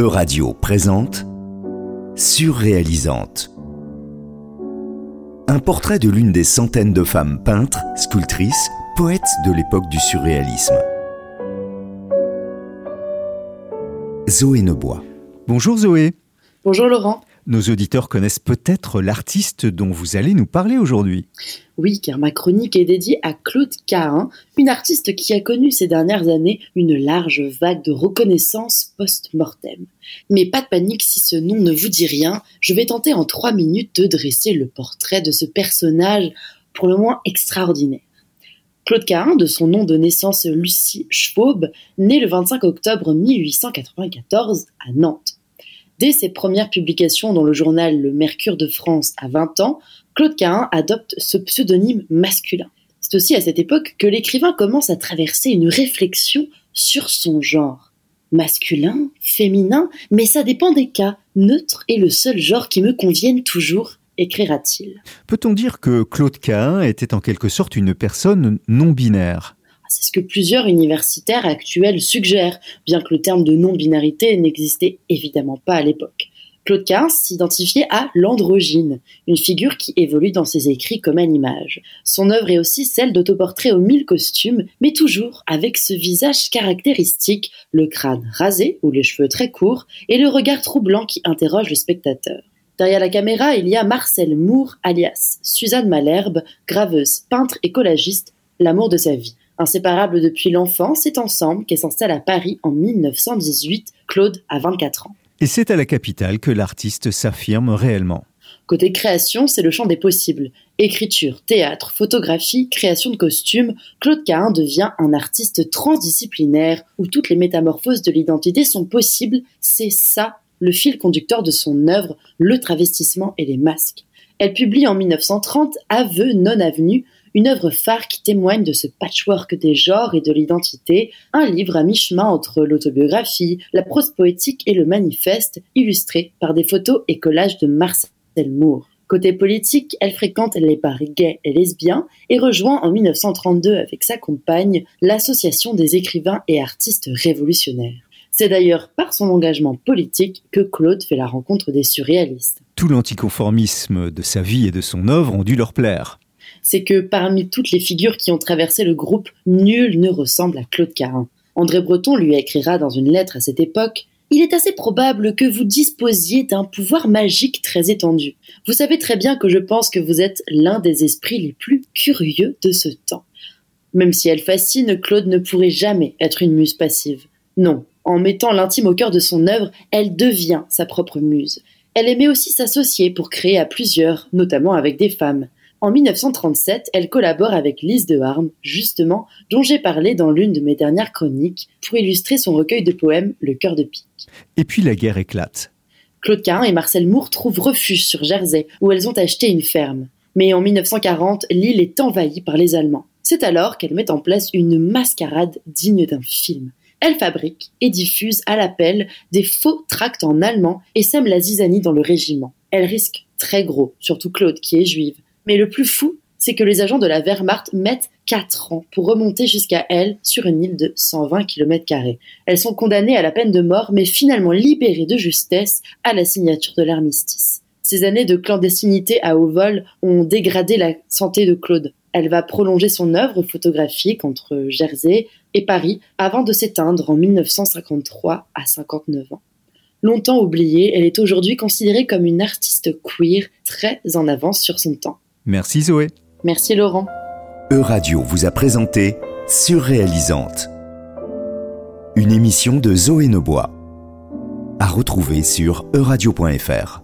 E-Radio présente Surréalisante. Un portrait de l'une des centaines de femmes peintres, sculptrices, poètes de l'époque du surréalisme. Zoé Nebois. Bonjour Zoé. Bonjour Laurent. Nos auditeurs connaissent peut-être l'artiste dont vous allez nous parler aujourd'hui. Oui, car ma chronique est dédiée à Claude Cahin, une artiste qui a connu ces dernières années une large vague de reconnaissance post-mortem. Mais pas de panique si ce nom ne vous dit rien, je vais tenter en trois minutes de dresser le portrait de ce personnage pour le moins extraordinaire. Claude Cahin, de son nom de naissance Lucie Schwab, né le 25 octobre 1894 à Nantes. Dès ses premières publications dans le journal Le Mercure de France à 20 ans, Claude Cahin adopte ce pseudonyme masculin. C'est aussi à cette époque que l'écrivain commence à traverser une réflexion sur son genre. Masculin, féminin, mais ça dépend des cas. Neutre est le seul genre qui me convienne toujours, écrira-t-il. Peut-on dire que Claude Cahin était en quelque sorte une personne non binaire c'est ce que plusieurs universitaires actuels suggèrent, bien que le terme de non-binarité n'existait évidemment pas à l'époque. Claude Cahin s'identifiait à l'androgyne, une figure qui évolue dans ses écrits comme une image. Son œuvre est aussi celle d'autoportraits aux mille costumes, mais toujours avec ce visage caractéristique, le crâne rasé ou les cheveux très courts, et le regard troublant qui interroge le spectateur. Derrière la caméra, il y a Marcel Moore, alias Suzanne Malherbe, graveuse, peintre et collagiste, l'amour de sa vie. Inséparable depuis l'enfance, c'est ensemble qu'elle s'installe à Paris en 1918. Claude a 24 ans. Et c'est à la capitale que l'artiste s'affirme réellement. Côté création, c'est le champ des possibles. Écriture, théâtre, photographie, création de costumes, Claude Cahin devient un artiste transdisciplinaire où toutes les métamorphoses de l'identité sont possibles. C'est ça le fil conducteur de son œuvre, le travestissement et les masques. Elle publie en 1930 Aveux non avenus, une œuvre phare qui témoigne de ce patchwork des genres et de l'identité, un livre à mi-chemin entre l'autobiographie, la prose poétique et le manifeste, illustré par des photos et collages de Marcel Moore. Côté politique, elle fréquente les bars gays et lesbiens et rejoint en 1932 avec sa compagne l'Association des écrivains et artistes révolutionnaires. C'est d'ailleurs par son engagement politique que Claude fait la rencontre des surréalistes. Tout l'anticonformisme de sa vie et de son œuvre ont dû leur plaire c'est que parmi toutes les figures qui ont traversé le groupe, nul ne ressemble à Claude Carin. André Breton lui écrira dans une lettre à cette époque il est assez probable que vous disposiez d'un pouvoir magique très étendu. Vous savez très bien que je pense que vous êtes l'un des esprits les plus curieux de ce temps. Même si elle fascine, Claude ne pourrait jamais être une muse passive. Non, en mettant l'intime au cœur de son œuvre, elle devient sa propre muse. Elle aimait aussi s'associer pour créer à plusieurs, notamment avec des femmes. En 1937, elle collabore avec Lise de Harme, justement, dont j'ai parlé dans l'une de mes dernières chroniques, pour illustrer son recueil de poèmes Le cœur de pique. Et puis la guerre éclate. Claude Cahin et Marcel Moore trouvent refuge sur Jersey, où elles ont acheté une ferme. Mais en 1940, l'île est envahie par les Allemands. C'est alors qu'elle met en place une mascarade digne d'un film. Elle fabrique et diffuse à l'appel des faux tracts en allemand et sème la zizanie dans le régiment. Elle risque très gros, surtout Claude qui est juive. Mais le plus fou, c'est que les agents de la Wehrmacht mettent 4 ans pour remonter jusqu'à elle sur une île de 120 km. Elles sont condamnées à la peine de mort, mais finalement libérées de justesse à la signature de l'armistice. Ces années de clandestinité à haut vol ont dégradé la santé de Claude. Elle va prolonger son œuvre photographique entre Jersey et Paris avant de s'éteindre en 1953 à 59 ans. Longtemps oubliée, elle est aujourd'hui considérée comme une artiste queer très en avance sur son temps. Merci Zoé. Merci Laurent. E-Radio vous a présenté Surréalisante. Une émission de Zoé Nobois. À retrouver sur euradio.fr.